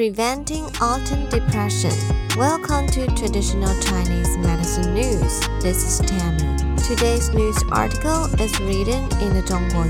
Preventing Autumn Depression. Welcome to Traditional Chinese Medicine News. This is Tammy. Today's news article is written in the Zhongguo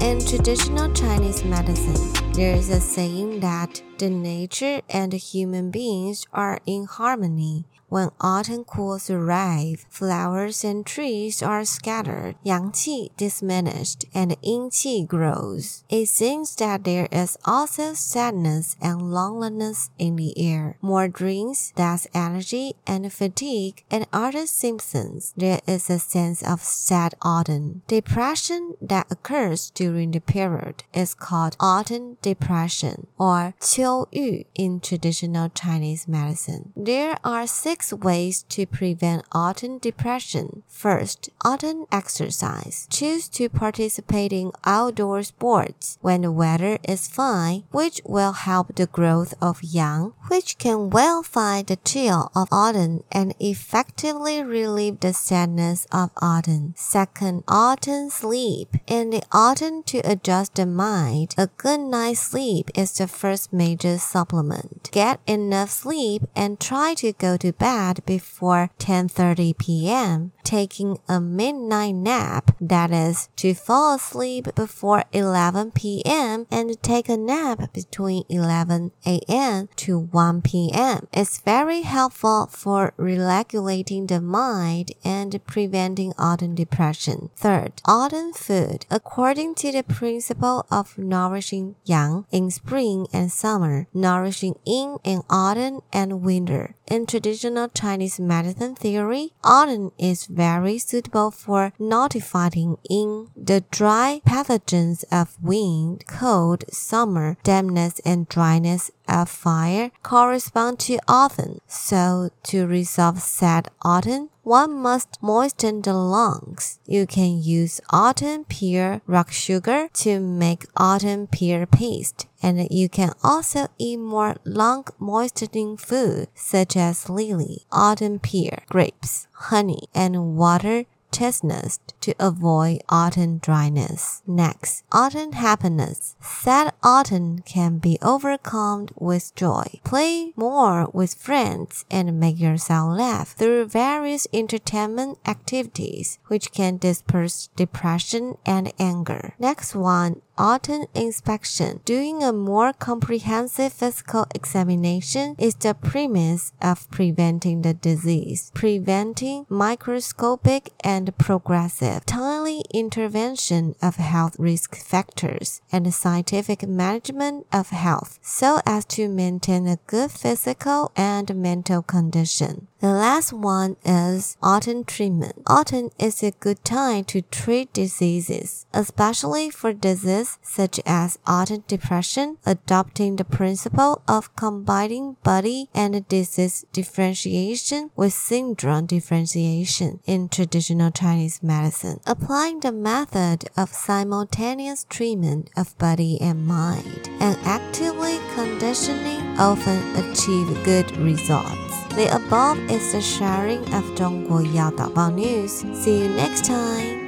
In traditional Chinese medicine, there is a saying that the nature and the human beings are in harmony. When autumn cools arrive, flowers and trees are scattered, yang qi diminished, and yin qi grows. It seems that there is also sadness and loneliness in the air, more dreams, less energy and fatigue, and other symptoms. There is a sense of sad autumn. Depression that occurs during the period is called autumn depression or 秋郁 in traditional Chinese medicine. There are six ways to prevent autumn depression. First, autumn exercise. Choose to participate in outdoor sports when the weather is fine, which will help the growth of yang, which can well fight the chill of autumn and effectively relieve the sadness of autumn. Second, autumn sleep. In the autumn to adjust the mind, a good night's sleep is the first major supplement. Get enough sleep and try to go to bed before 10:30 p.m., taking a midnight nap, that is to fall asleep before 11 p.m. and take a nap between 11 a.m. to 1 p.m. It's very helpful for regulating the mind and preventing autumn depression. Third, autumn food. According to the principle of nourishing yang in spring and summer, nourishing yin in autumn and winter. In traditional Chinese medicine theory, autumn is very suitable for notifying in the dry pathogens of wind, cold, summer, dampness, and dryness of fire correspond to autumn. So to resolve sad autumn, one must moisten the lungs. You can use autumn pear rock sugar to make autumn pear paste. And you can also eat more lung moistening food such as lily, autumn pear, grapes, honey, and water chestnuts to avoid autumn dryness. Next, autumn happiness. Sad autumn can be overcome with joy. Play more with friends and make yourself laugh through various entertainment activities, which can disperse depression and anger. Next one, autumn inspection. Doing a more comprehensive physical examination is the premise of preventing the disease. Preventing microscopic and progressive timely intervention of health risk factors and scientific management of health so as to maintain a good physical and mental condition. The last one is autumn treatment. Autumn is a good time to treat diseases, especially for diseases such as autumn depression, adopting the principle of combining body and disease differentiation with syndrome differentiation in traditional Chinese medicine, applying the method of simultaneous treatment of body and mind, and actively conditioning often achieve good results. The above is the sharing of Dongguo Yao Daobao News. See you next time.